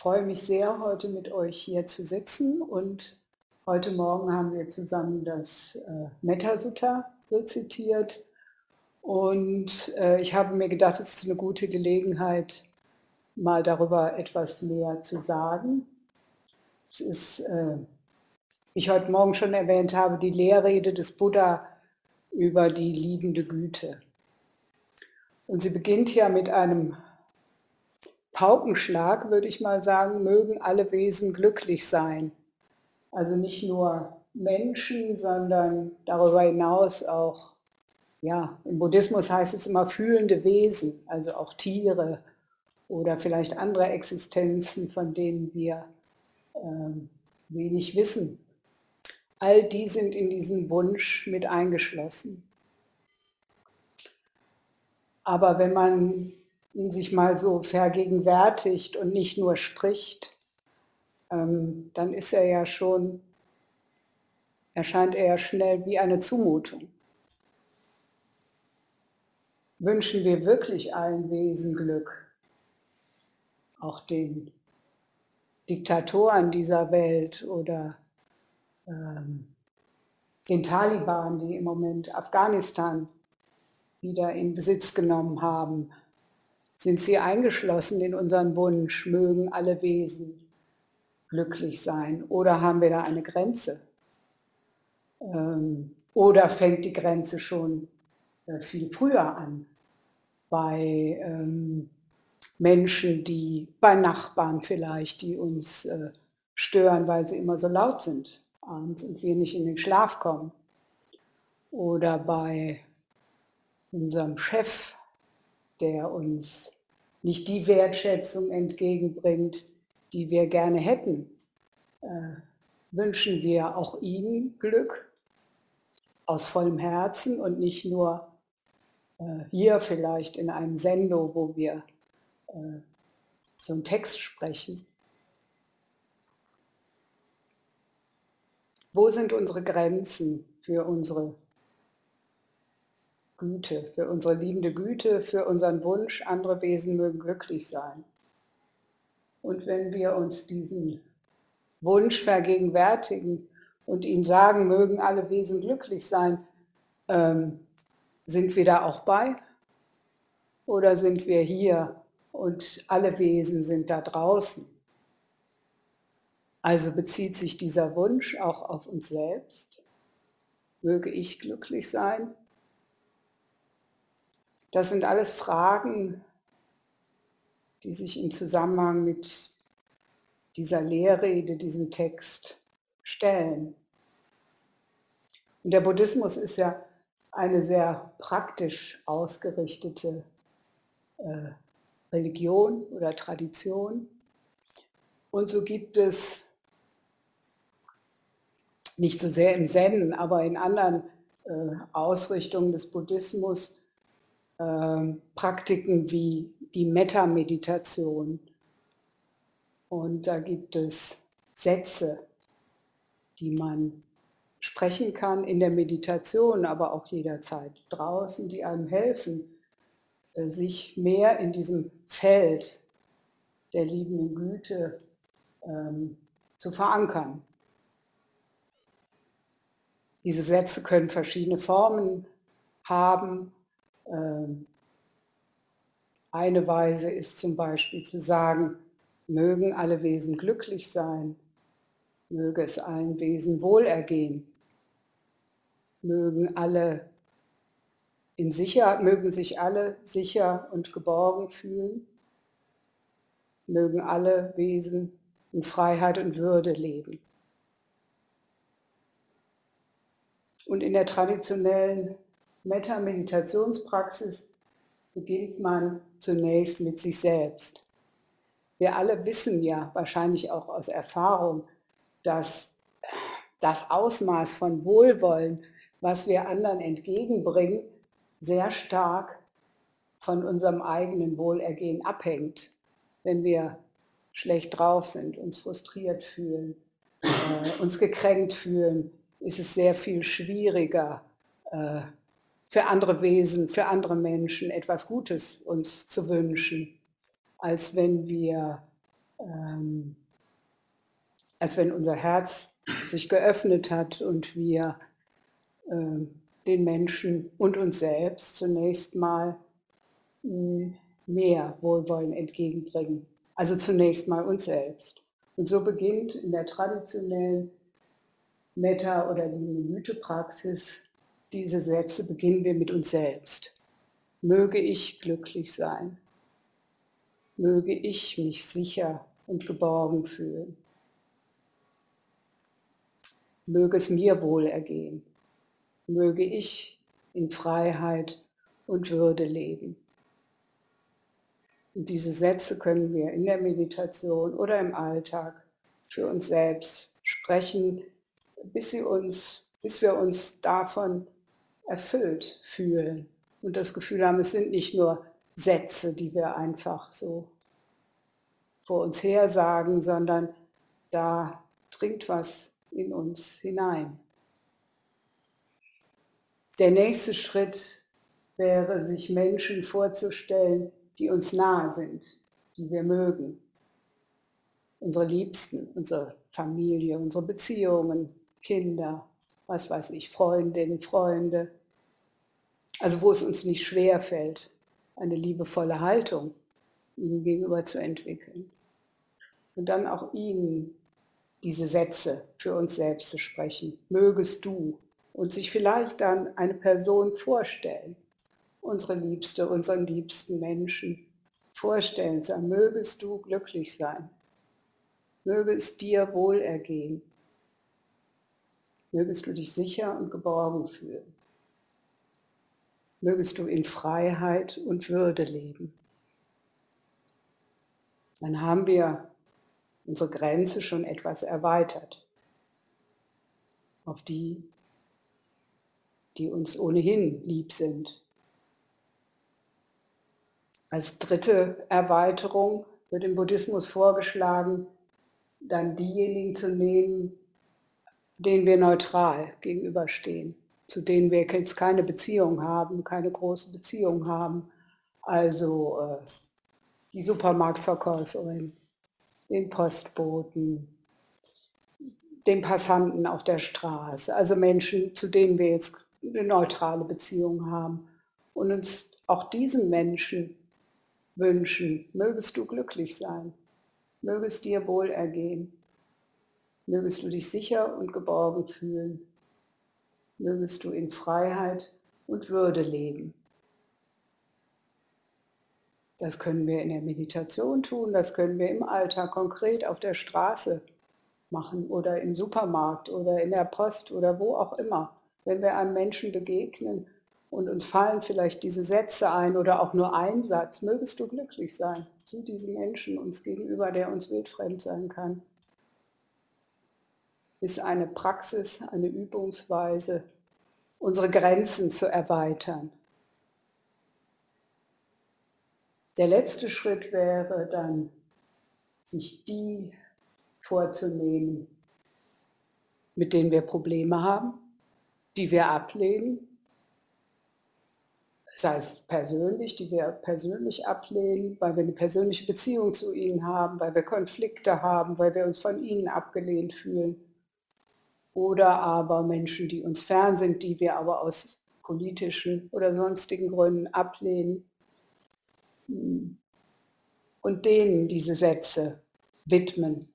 freue mich sehr, heute mit euch hier zu sitzen und heute Morgen haben wir zusammen das äh, Metta-Sutta rezitiert und äh, ich habe mir gedacht, es ist eine gute Gelegenheit, mal darüber etwas mehr zu sagen. Es ist, äh, wie ich heute Morgen schon erwähnt habe, die Lehrrede des Buddha über die liebende Güte. Und sie beginnt ja mit einem Paukenschlag, würde ich mal sagen, mögen alle Wesen glücklich sein. Also nicht nur Menschen, sondern darüber hinaus auch, ja, im Buddhismus heißt es immer fühlende Wesen, also auch Tiere oder vielleicht andere Existenzen, von denen wir ähm, wenig wissen. All die sind in diesen Wunsch mit eingeschlossen. Aber wenn man sich mal so vergegenwärtigt und nicht nur spricht, ähm, dann ist er ja schon, erscheint er ja schnell wie eine Zumutung. Wünschen wir wirklich allen Wesen Glück, auch den Diktatoren dieser Welt oder ähm, den Taliban, die im Moment Afghanistan wieder in Besitz genommen haben, sind sie eingeschlossen in unseren Wunsch, mögen alle Wesen glücklich sein? Oder haben wir da eine Grenze? Ähm, oder fängt die Grenze schon äh, viel früher an bei ähm, Menschen, die bei Nachbarn vielleicht, die uns äh, stören, weil sie immer so laut sind abends und wir nicht in den Schlaf kommen. Oder bei unserem Chef, der uns nicht die Wertschätzung entgegenbringt, die wir gerne hätten, äh, wünschen wir auch ihm Glück aus vollem Herzen und nicht nur äh, hier vielleicht in einem Sendo, wo wir äh, so einen Text sprechen. Wo sind unsere Grenzen für unsere Güte, für unsere liebende Güte, für unseren Wunsch, andere Wesen mögen glücklich sein. Und wenn wir uns diesen Wunsch vergegenwärtigen und ihn sagen, mögen alle Wesen glücklich sein, ähm, sind wir da auch bei? Oder sind wir hier und alle Wesen sind da draußen? Also bezieht sich dieser Wunsch auch auf uns selbst? Möge ich glücklich sein? Das sind alles Fragen, die sich im Zusammenhang mit dieser Lehrrede, diesem Text stellen. Und der Buddhismus ist ja eine sehr praktisch ausgerichtete äh, Religion oder Tradition. Und so gibt es nicht so sehr im Zen, aber in anderen äh, Ausrichtungen des Buddhismus Praktiken wie die Metta-Meditation. Und da gibt es Sätze, die man sprechen kann in der Meditation, aber auch jederzeit draußen, die einem helfen, äh, sich mehr in diesem Feld der liebenden Güte ähm, zu verankern. Diese Sätze können verschiedene Formen haben ähm, eine Weise ist zum Beispiel zu sagen, mögen alle Wesen glücklich sein, möge es allen Wesen wohlergehen, mögen alle in Sicherheit, mögen sich alle sicher und geborgen fühlen, mögen alle Wesen in Freiheit und Würde leben. Und in der traditionellen Metta-Meditationspraxis beginnt man zunächst mit sich selbst. Wir alle wissen ja wahrscheinlich auch aus Erfahrung, dass das Ausmaß von Wohlwollen, was wir anderen entgegenbringen, sehr stark von unserem eigenen Wohlergehen abhängt. Wenn wir schlecht drauf sind, uns frustriert fühlen, äh, uns gekränkt fühlen, ist es sehr viel schwieriger, äh, für andere Wesen, für andere Menschen etwas Gutes uns zu wünschen, als wenn wir ähm, als wenn unser Herz sich geöffnet hat und wir äh, den Menschen und uns selbst zunächst mal mh, hm, mehr Wohlwollen entgegenbringen. Also zunächst mal uns selbst. Und so beginnt in der traditionellen Metta- oder Mythe-Praxis diese Sätze, beginnen wir mit uns selbst. Möge ich glücklich sein. Möge ich mich sicher und geborgen fühlen. Möge es mir wohl ergehen. Möge ich in Freiheit und Würde leben. Und diese Sätze können wir in der Meditation oder im Alltag für uns selbst sprechen, bis, sie uns, bis wir uns davon erfüllt fühlen und das Gefühl haben, es sind nicht nur Sätze, die wir einfach so vor uns her sagen, sondern da dringt was in uns hinein. Der nächste Schritt wäre, sich Menschen vorzustellen, die uns nahe sind, die wir mögen. Unsere Liebsten, unsere Familie, unsere Beziehungen, Kinder, was weiß ich, Freundinnen, Freunde. Also wo es uns nicht schwer fällt, eine liebevolle Haltung ihnen gegenüber zu entwickeln. Und dann auch ihnen diese Sätze für uns selbst zu sprechen. Mögest du und sich vielleicht dann eine Person vorstellen, unsere Liebste, unseren liebsten Menschen vorstellen, sagen, mögest du glücklich sein, möge es dir wohlergehen, mögest du dich sicher und geborgen fühlen, mögest du in Freiheit und Würde leben. Dann haben wir unsere Grenze schon etwas erweitert auf die, die uns ohnehin lieb sind, als dritte Erweiterung wird im Buddhismus vorgeschlagen, dann diejenigen zu nehmen, denen wir neutral gegenüberstehen, zu denen wir jetzt keine Beziehung haben, keine große Beziehung haben. Also äh, die Supermarktverkäuferin, den Postboten, den Passanten auf der Straße, also Menschen, zu denen wir jetzt eine neutrale Beziehung haben und uns auch diesen Menschen wünschen. Mögest du glücklich sein. Möge es dir wohl ergehen. Mögest du dich sicher und geborgen fühlen. Mögest du in Freiheit und Würde leben. Das können wir in der Meditation tun, das können wir im Alltag konkret auf der Straße machen oder im Supermarkt oder in der Post oder wo auch immer. Wenn wir einem Menschen begegnen und uns fallen vielleicht diese Sätze ein oder auch nur ein Satz, mögest du glücklich sein zu diesem Menschen uns gegenüber, der uns wildfremd sein kann, ist eine Praxis, eine Übungsweise, unsere Grenzen zu erweitern. Der letzte Schritt wäre dann, sich die vorzunehmen, mit denen wir Probleme haben, die wir ablehnen, sei es persönlich, die wir persönlich ablehnen, weil wir eine persönliche Beziehung zu ihnen haben, weil wir Konflikte haben, weil wir uns von ihnen abgelehnt fühlen. Oder aber Menschen, die uns fern sind, die wir aber aus politischen oder sonstigen Gründen ablehnen. Und denen diese Sätze widmen.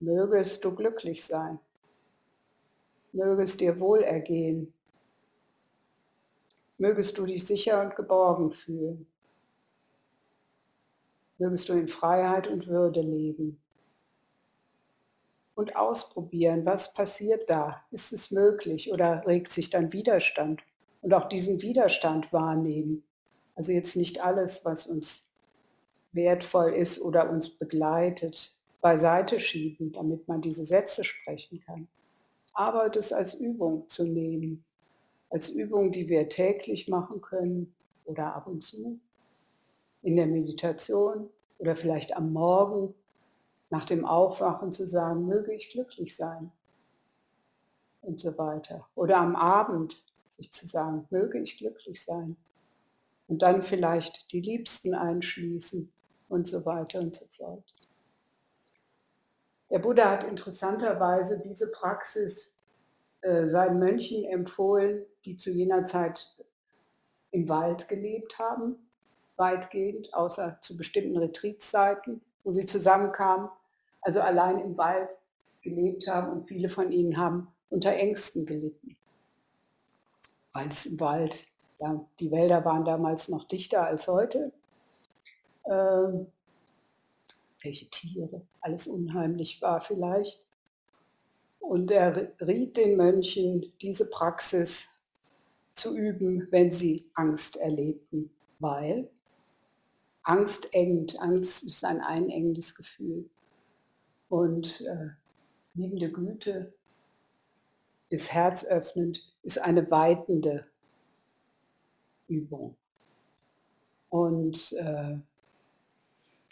Mögest du glücklich sein. Möge es dir wohlergehen Mögest du dich sicher und geborgen fühlen. Mögest du in Freiheit und Würde leben. Und ausprobieren, was passiert da? Ist es möglich oder regt sich dann Widerstand? Und auch diesen Widerstand wahrnehmen. Also jetzt nicht alles, was uns wertvoll ist oder uns begleitet, beiseite schieben, damit man diese Sätze sprechen kann. Aber das als Übung zu nehmen, als Übung, die wir täglich machen können oder ab und zu in der Meditation oder vielleicht am Morgen nach dem Aufwachen zu sagen, möge ich glücklich sein und so weiter. Oder am Abend sich zu sagen, möge ich glücklich sein. Und dann vielleicht die Liebsten einschließen und so weiter und so fort. Der Buddha hat interessanterweise diese Praxis äh, seinen Mönchen empfohlen, die zu jener Zeit im Wald gelebt haben, weitgehend, außer zu bestimmten Retreatzeiten, wo sie zusammenkamen, also allein im Wald gelebt haben und viele von ihnen haben unter Ängsten gelitten, weil es im Wald, ja, die Wälder waren damals noch dichter als heute. Ähm, welche Tiere, alles unheimlich war vielleicht. Und er riet den Mönchen, diese Praxis zu üben, wenn sie Angst erlebten, weil Angst engt, Angst ist ein einengendes Gefühl. Und äh, liebende Güte ist herzöffnend, ist eine weitende Übung. Und äh,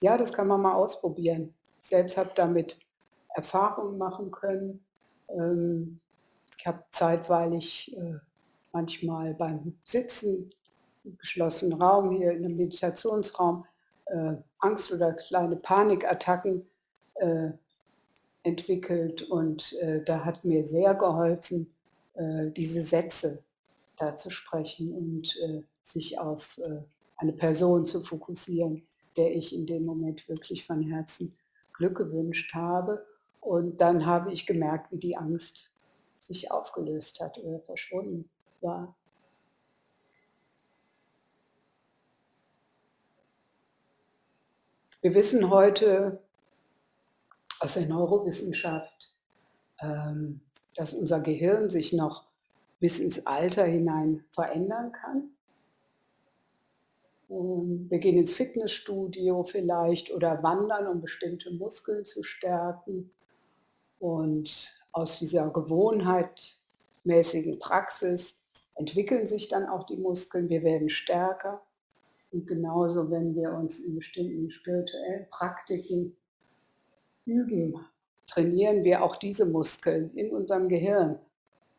ja, das kann man mal ausprobieren. Ich selbst habe damit Erfahrungen machen können. Ähm, ich habe zeitweilig äh, manchmal beim Sitzen im geschlossenen Raum, hier in einem Meditationsraum, äh, Angst- oder kleine Panikattacken äh, entwickelt und äh, da hat mir sehr geholfen, äh, diese Sätze da zu sprechen und äh, sich auf äh, eine Person zu fokussieren, der ich in dem Moment wirklich von Herzen Glück gewünscht habe. Und dann habe ich gemerkt, wie die Angst sich aufgelöst hat oder verschwunden war. Wir wissen heute aus der Neurowissenschaft, ähm, dass unser Gehirn sich noch bis ins Alter hinein verändern kann. Ähm, wir gehen ins Fitnessstudio vielleicht oder wandern, um bestimmte Muskeln zu stärken. Und aus dieser gewohnheitmäßigen Praxis entwickeln sich dann auch die Muskeln, wir werden stärker. Und genauso, wenn wir uns in bestimmten spirituellen Praktiken üben, trainieren wir auch diese Muskeln in unserem Gehirn.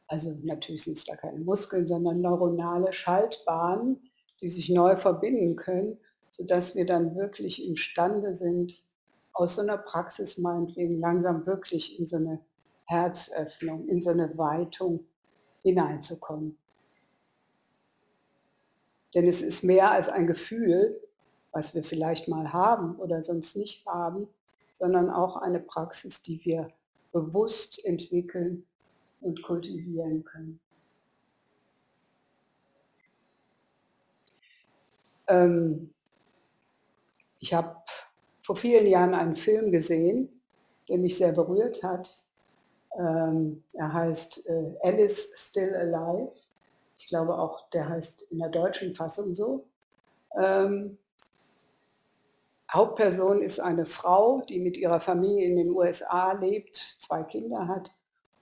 Also natürlich sind es da keine Muskeln, sondern neuronale Schaltbahnen, die sich neu verbinden können, sodass wir dann wirklich imstande sind, aus so einer Praxis meinetwegen langsam wirklich in so eine Herzöffnung, in so eine Weitung hineinzukommen. Denn es ist mehr als ein Gefühl, was wir vielleicht mal haben oder sonst nicht haben, sondern auch eine Praxis, die wir bewusst entwickeln und kultivieren können. Ähm, ich habe vor vielen Jahren einen Film gesehen, der mich sehr berührt hat. Ähm, er heißt äh, Alice Still Alive ich glaube auch, der heißt in der deutschen Fassung so. Ähm, Hauptperson ist eine Frau, die mit ihrer Familie in den USA lebt, zwei Kinder hat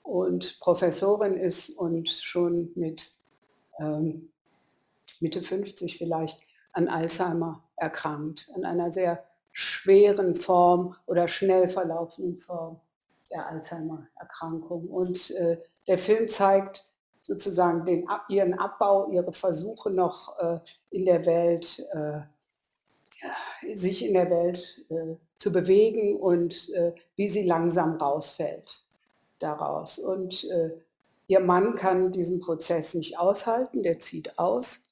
und Professorin ist und schon mit ähm, Mitte 50 vielleicht an Alzheimer erkrankt, an einer sehr schweren Form oder schnell verlaufenden Form der Alzheimer-Erkrankung. Und äh, der Film zeigt sozusagen den, ihren Abbau, ihre Versuche noch äh, in der Welt, äh, sich in der Welt äh, zu bewegen und äh, wie sie langsam rausfällt daraus. Und äh, ihr Mann kann diesen Prozess nicht aushalten, der zieht aus.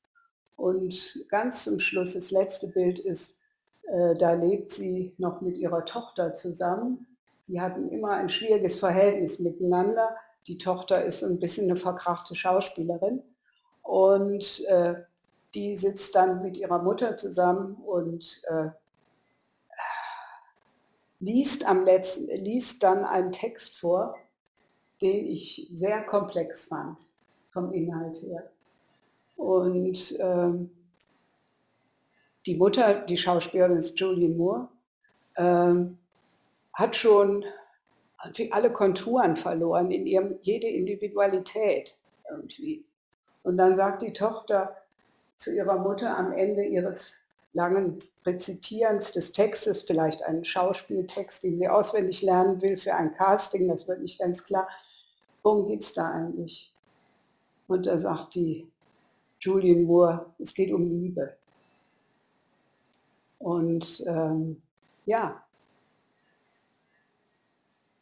Und ganz zum Schluss, das letzte Bild ist, äh, da lebt sie noch mit ihrer Tochter zusammen. Sie hatten immer ein schwieriges Verhältnis miteinander die Tochter ist ein bisschen eine verkrachte Schauspielerin und äh, die sitzt dann mit ihrer Mutter zusammen und äh, liest am letzten, liest dann einen Text vor, den ich sehr komplex fand vom Inhalt her. Und ähm, die Mutter, die Schauspielerin ist Julian Moore, ähm, hat schon alle Konturen verloren, in ihrem, jede Individualität irgendwie. Und dann sagt die Tochter zu ihrer Mutter am Ende ihres langen Rezitierens des Textes, vielleicht einen Schauspieltext, den sie auswendig lernen will für ein Casting, das wird nicht ganz klar, worum geht es da eigentlich? Und da sagt die Julian Moore, es geht um Liebe. Und ähm, ja,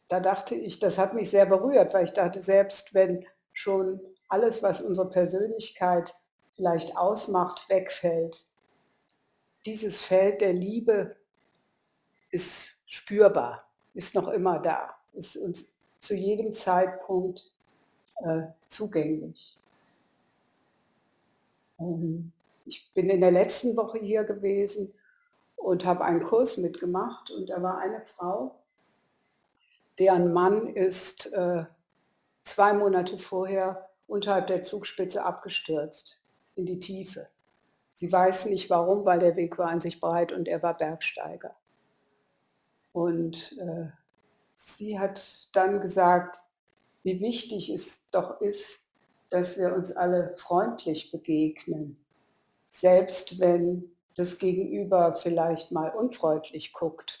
da dachte ich, das hat mich sehr berührt, weil ich dachte, selbst wenn schon alles, was unsere Persönlichkeit vielleicht ausmacht, wegfällt, dieses Feld der Liebe ist spürbar, ist noch immer da, ist uns zu jedem Zeitpunkt äh, zugänglich. Ähm, ich bin in der letzten Woche hier gewesen und habe einen Kurs mitgemacht und da war eine Frau, deren Mann ist äh, zwei Monate vorher unterhalb der Zugspitze abgestürzt in die Tiefe. Sie weiß nicht warum, weil der Weg war an sich breit und er war Bergsteiger. Und äh, sie hat dann gesagt, wie wichtig es doch ist, dass wir uns alle freundlich begegnen, selbst wenn das Gegenüber vielleicht mal unfreundlich guckt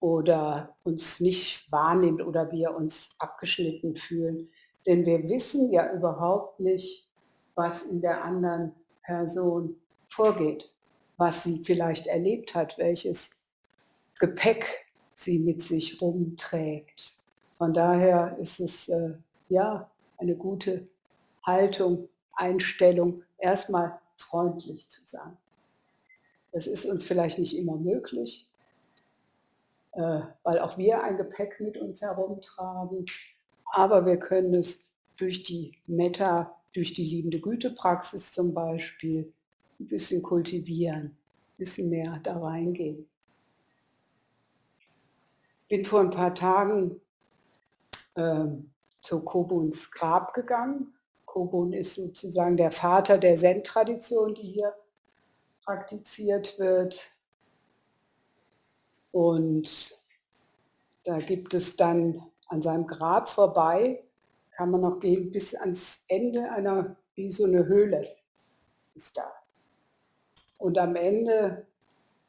oder uns nicht wahrnimmt oder wir uns abgeschnitten fühlen. Denn wir wissen ja überhaupt nicht, was in der anderen Person vorgeht, was sie vielleicht erlebt hat, welches Gepäck sie mit sich rumträgt. Von daher ist es äh, ja eine gute Haltung, Einstellung, erstmal freundlich zu sein. Das ist uns vielleicht nicht immer möglich, äh, weil auch wir ein Gepäck mit uns herumtragen, aber wir können es durch die Meta, durch die liebende Güte-Praxis zum Beispiel, ein bisschen kultivieren, ein bisschen mehr da reingehen. Bin vor ein paar Tagen äh, zu Kobuns Grab gegangen. Kobun ist sozusagen der Vater der Zen-Tradition, die hier praktiziert wird. Und da gibt es dann an seinem Grab vorbei, kann man noch gehen bis ans Ende einer, wie so eine Höhle ist da. Und am Ende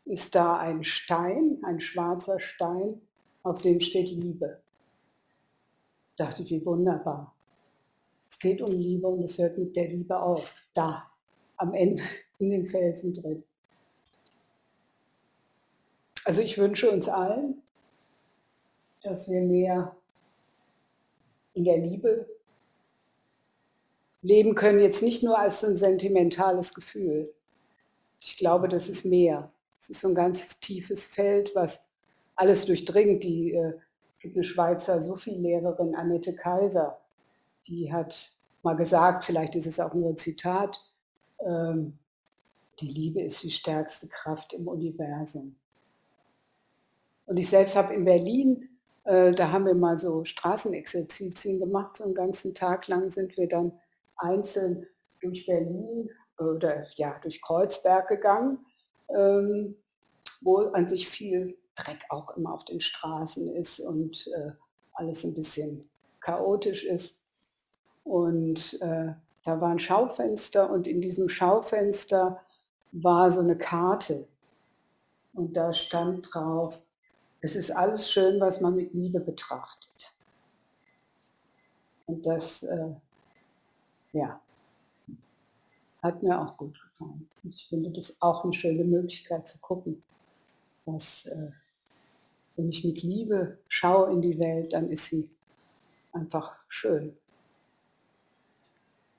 ist da ein Stein, ein schwarzer Stein, auf dem steht Liebe. Dachte ich, wie wunderbar. Es geht um Liebe und es hört mit der Liebe auf. Da, am Ende in den Felsen drin. Also ich wünsche uns allen, dass wir mehr in der Liebe leben können, jetzt nicht nur als ein sentimentales Gefühl. Ich glaube, das ist mehr. Es ist so ein ganzes tiefes Feld, was alles durchdringt. Die, äh, es gibt eine Schweizer Sufi-Lehrerin, Annette Kaiser, die hat mal gesagt, vielleicht ist es auch nur ein Zitat, ähm, die Liebe ist die stärkste Kraft im Universum. Und ich selbst habe in Berlin, äh, da haben wir mal so Straßenexerzitien gemacht, so einen ganzen Tag lang sind wir dann einzeln durch Berlin oder ja, durch Kreuzberg gegangen, ähm, wo an sich viel Dreck auch immer auf den Straßen ist und äh, alles ein bisschen chaotisch ist. Und äh, da war ein Schaufenster und in diesem Schaufenster war so eine Karte. Und da stand drauf, es ist alles schön, was man mit Liebe betrachtet. Und das, äh, ja, hat mir auch gut gefallen. Ich finde das auch eine schöne Möglichkeit zu gucken, dass äh, wenn ich mit Liebe schaue in die Welt, dann ist sie einfach schön.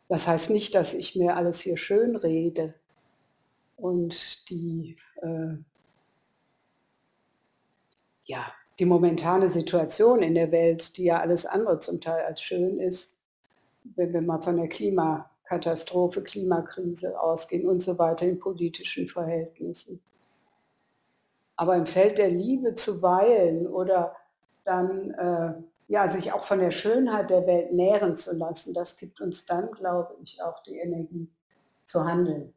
Das heißt nicht, dass ich mir alles hier schön rede und die, äh, ja, die momentane Situation in der Welt, die ja alles andere zum Teil als schön ist, wenn wir mal von der Klimakatastrophe, Klimakrise ausgehen und so weiter in politischen Verhältnissen. Aber im Feld der Liebe zu weilen oder dann äh, ja, sich auch von der Schönheit der Welt nähren zu lassen, das gibt uns dann, glaube ich, auch die Energie zu handeln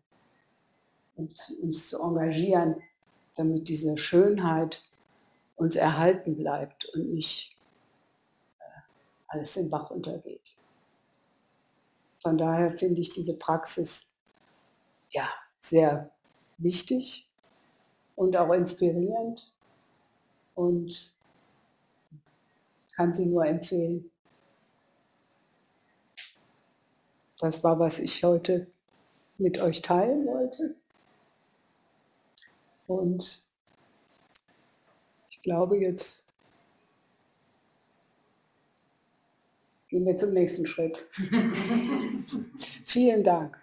und uns zu engagieren, damit diese Schönheit uns erhalten bleibt und nicht äh, alles im Bach untergeht. Von daher finde ich diese Praxis ja sehr wichtig und auch inspirierend und kann sie nur empfehlen. Das war, was ich heute mit euch teilen wollte. Und ich glaube, jetzt gehen wir zum nächsten Schritt. Vielen Dank.